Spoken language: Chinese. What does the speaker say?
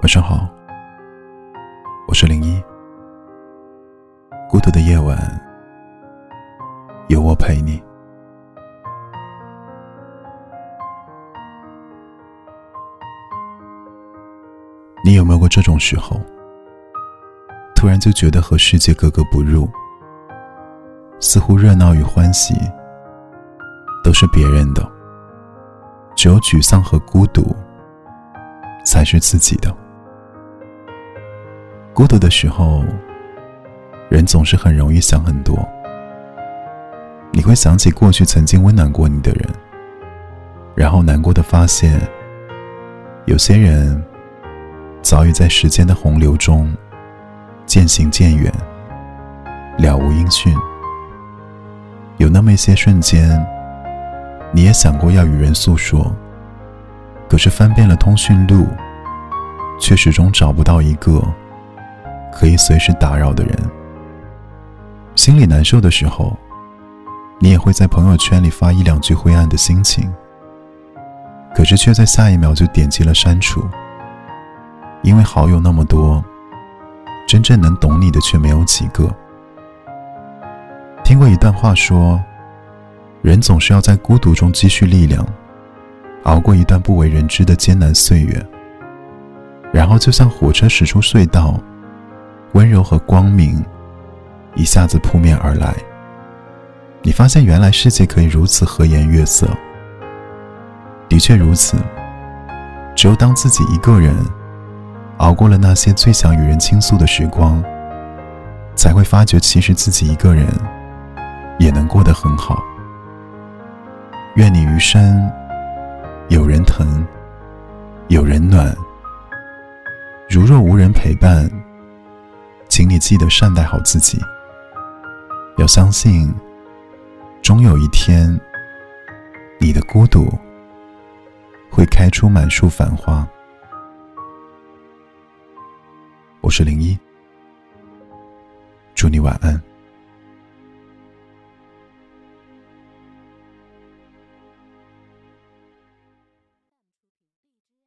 晚上好，我是零一。孤独的夜晚，有我陪你。你有没有过这种时候，突然就觉得和世界格格不入？似乎热闹与欢喜都是别人的，只有沮丧和孤独才是自己的。孤独的时候，人总是很容易想很多。你会想起过去曾经温暖过你的人，然后难过的发现，有些人早已在时间的洪流中渐行渐远，了无音讯。有那么一些瞬间，你也想过要与人诉说，可是翻遍了通讯录，却始终找不到一个。可以随时打扰的人，心里难受的时候，你也会在朋友圈里发一两句灰暗的心情，可是却在下一秒就点击了删除，因为好友那么多，真正能懂你的却没有几个。听过一段话说，人总是要在孤独中积蓄力量，熬过一段不为人知的艰难岁月，然后就像火车驶出隧道。温柔和光明一下子扑面而来，你发现原来世界可以如此和颜悦色。的确如此，只有当自己一个人熬过了那些最想与人倾诉的时光，才会发觉其实自己一个人也能过得很好。愿你余生有人疼，有人暖。如若无人陪伴。请你记得善待好自己，要相信，终有一天，你的孤独会开出满树繁花。我是零一，祝你晚安。